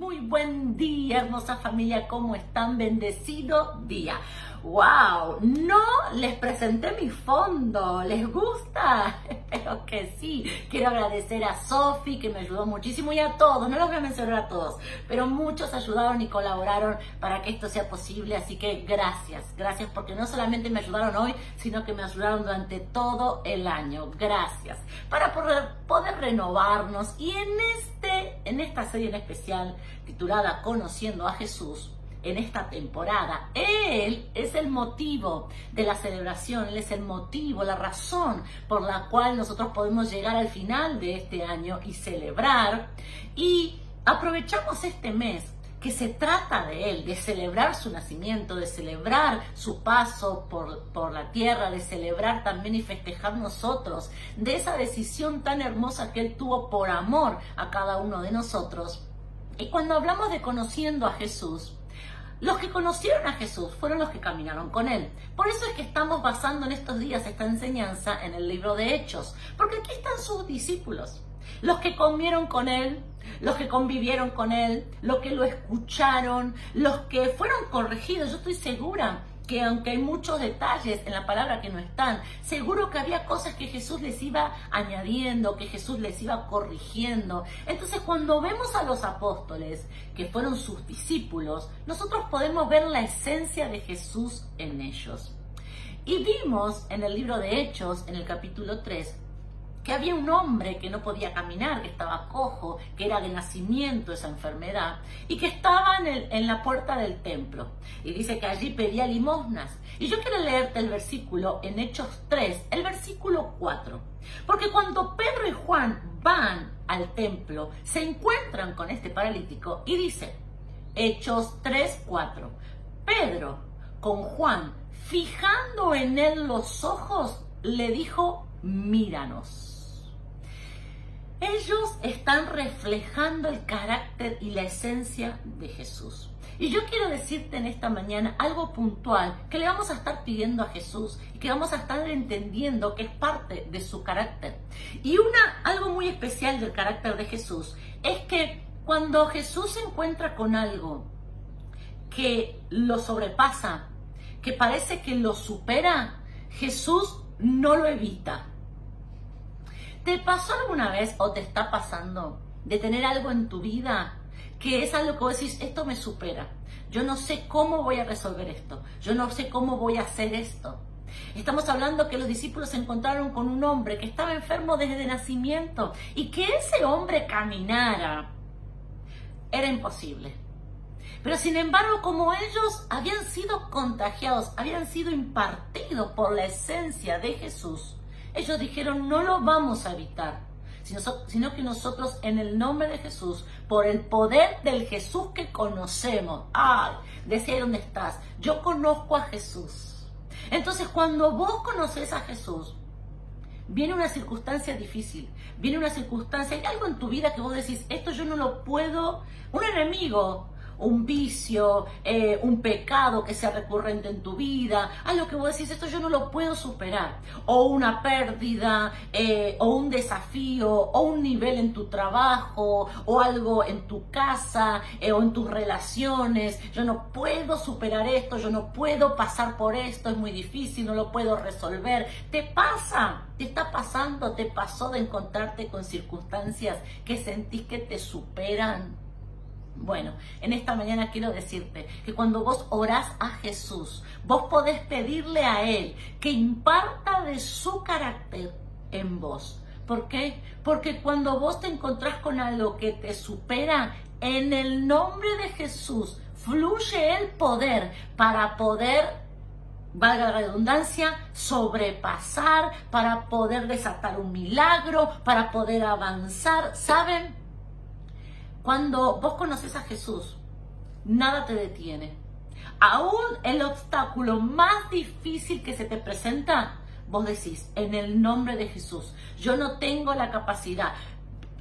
Muy buen día, hermosa familia, ¿cómo están? Bendecido día. ¡Wow! No les presenté mi fondo. ¿Les gusta? Espero que sí. Quiero agradecer a Sofi, que me ayudó muchísimo, y a todos. No los voy a mencionar a todos, pero muchos ayudaron y colaboraron para que esto sea posible. Así que gracias. Gracias porque no solamente me ayudaron hoy, sino que me ayudaron durante todo el año. Gracias. Para poder, poder renovarnos. Y en, este, en esta serie en especial, titulada Conociendo a Jesús, en esta temporada. Él es el motivo de la celebración, Él es el motivo, la razón por la cual nosotros podemos llegar al final de este año y celebrar. Y aprovechamos este mes que se trata de Él, de celebrar su nacimiento, de celebrar su paso por, por, la tierra, de celebrar también y festejar nosotros, de esa decisión tan hermosa que Él tuvo por amor a cada uno de nosotros. Y cuando hablamos de conociendo a Jesús, los que conocieron a Jesús fueron los que caminaron con Él. Por eso es que estamos basando en estos días esta enseñanza en el libro de Hechos, porque aquí están sus discípulos, los que comieron con Él, los que convivieron con Él, los que lo escucharon, los que fueron corregidos. Yo estoy segura que aunque hay muchos detalles en la palabra que no están, seguro que había cosas que Jesús les iba añadiendo, que Jesús les iba corrigiendo. Entonces cuando vemos a los apóstoles, que fueron sus discípulos, nosotros podemos ver la esencia de Jesús en ellos. Y vimos en el libro de Hechos, en el capítulo 3, que había un hombre que no podía caminar, que estaba cojo, que era de nacimiento esa enfermedad, y que estaba en, en, la puerta del templo. Y dice que allí pedía limosnas. Y yo quiero leerte el versículo en Hechos 3, el versículo 4. Porque cuando Pedro y Juan van al templo, se encuentran con este paralítico y dice, Hechos 3, 4. Pedro, con Juan, fijando en él los ojos, le dijo, míranos. Ellos están reflejando el carácter y la esencia de Jesús. Y yo quiero decirte en esta mañana algo puntual que le vamos a estar pidiendo a Jesús y que vamos a estar entendiendo que es parte de su carácter. Y una algo muy especial del carácter de Jesús es que cuando Jesús se encuentra con algo que lo sobrepasa, que parece que lo supera, Jesús no lo evita. ¿Te pasó alguna vez o te está pasando de tener algo en tu vida que es algo que vos decís, esto me supera? Yo no sé cómo voy a resolver esto. Yo no sé cómo voy a hacer esto. Estamos hablando que los discípulos se encontraron con un hombre que estaba enfermo desde nacimiento y que ese hombre caminara era imposible. Pero sin embargo, como ellos habían sido contagiados, habían sido impartidos por la esencia de Jesús, ellos dijeron, no lo vamos a evitar, sino, que nosotros en el nombre de Jesús, por el poder del Jesús que conocemos, ay, decía dónde estás, yo conozco a Jesús. Entonces cuando vos conoces a Jesús, viene una circunstancia difícil, viene una circunstancia, hay algo en tu vida que vos decís, esto yo no lo puedo, un enemigo un vicio, eh, un pecado que sea recurrente en tu vida, algo que vos decís, esto yo no lo puedo superar, o una pérdida, eh, o un desafío, o un nivel en tu trabajo, o algo en tu casa, eh, o en tus relaciones, yo no puedo superar esto, yo no puedo pasar por esto, es muy difícil, no lo puedo resolver, te pasa, te está pasando, te pasó de encontrarte con circunstancias que sentís que te superan. Bueno, en esta mañana quiero decirte que cuando vos orás a Jesús, vos podés pedirle a Él que imparta de su carácter en vos. ¿Por qué? Porque cuando vos te encontrás con algo que te supera, en el nombre de Jesús fluye el poder para poder valga la redundancia, sobrepasar, para poder desatar un milagro, para poder avanzar. ¿Saben? Cuando vos conoces a Jesús, nada te detiene. Aún el obstáculo más difícil que se te presenta, vos decís, en el nombre de Jesús, yo no tengo la capacidad.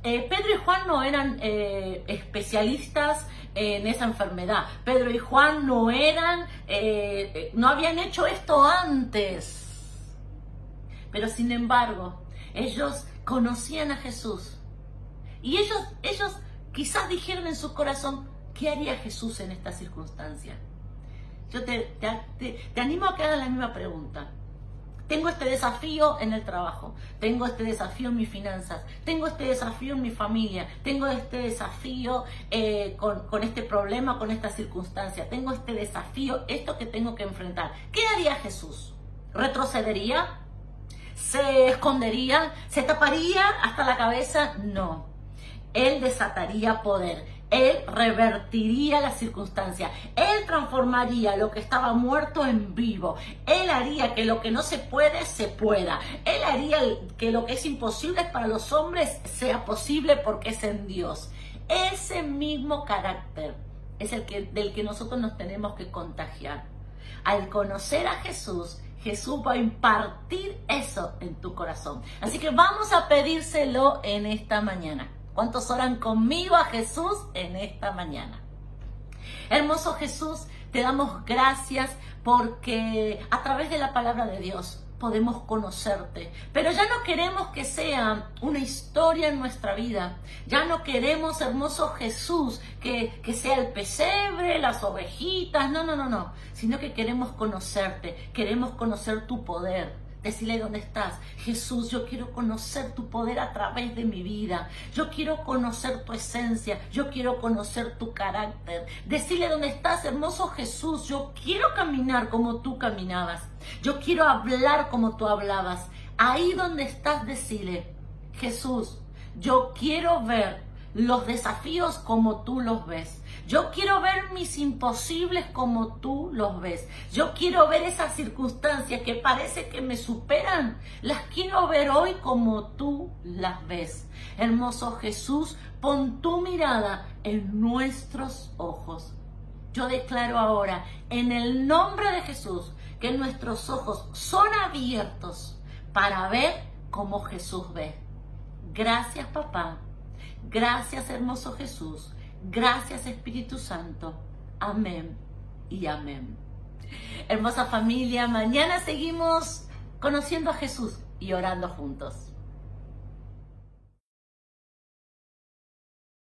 Eh, Pedro y Juan no eran eh, especialistas en esa enfermedad. Pedro y Juan no eran, eh, no habían hecho esto antes. Pero sin embargo, ellos conocían a Jesús. Y ellos, ellos quizás dijeron en su corazón, ¿qué haría Jesús en esta circunstancia? Yo te, te animo a que hagas la misma pregunta. Tengo este desafío en el trabajo, tengo este desafío en mis finanzas, tengo este desafío en mi familia, tengo este desafío eh, con, con este problema, con esta circunstancia, tengo este desafío, esto que tengo que enfrentar. ¿Qué haría Jesús? ¿Retrocedería? ¿Se escondería? ¿Se taparía hasta la cabeza? No. Él desataría poder él revertiría la circunstancia. Él transformaría lo que estaba muerto en vivo. Él haría que lo que no se puede, se pueda. Él haría que lo que es imposible para los hombres sea posible porque es en Dios. Ese mismo carácter es el que, del que nosotros nos tenemos que contagiar. Al conocer a Jesús, Jesús va a impartir eso en tu corazón. Así que vamos a pedírselo en esta mañana. ¿Cuántos oran conmigo a Jesús en esta mañana? Hermoso Jesús, te damos gracias porque a través de la palabra de Dios podemos conocerte. Pero ya no queremos que sea una historia en nuestra vida. Ya no queremos, hermoso Jesús, que, que, sea el pesebre, las ovejitas. No, no, no, no. Sino que queremos conocerte. Queremos conocer tu poder. Decirle dónde estás. Jesús, yo quiero conocer tu poder a través de mi vida. Yo quiero conocer tu esencia. Yo quiero conocer tu carácter. Decirle dónde estás, hermoso Jesús. Yo quiero caminar como tú caminabas. Yo quiero hablar como tú hablabas. Ahí donde estás, decirle, Jesús, yo quiero ver los desafíos como tú los ves. Yo quiero ver mis imposibles como tú los ves. Yo quiero ver esas circunstancias que parece que me superan. Las quiero ver hoy como tú las ves. Hermoso Jesús, pon tu mirada en nuestros ojos. Yo declaro ahora, en el nombre de Jesús, que nuestros ojos son abiertos para ver como Jesús ve. Gracias, papá Gracias, hermoso Jesús. Gracias, Espíritu Santo. Amén y amén. Hermosa familia, mañana seguimos conociendo a Jesús y orando juntos.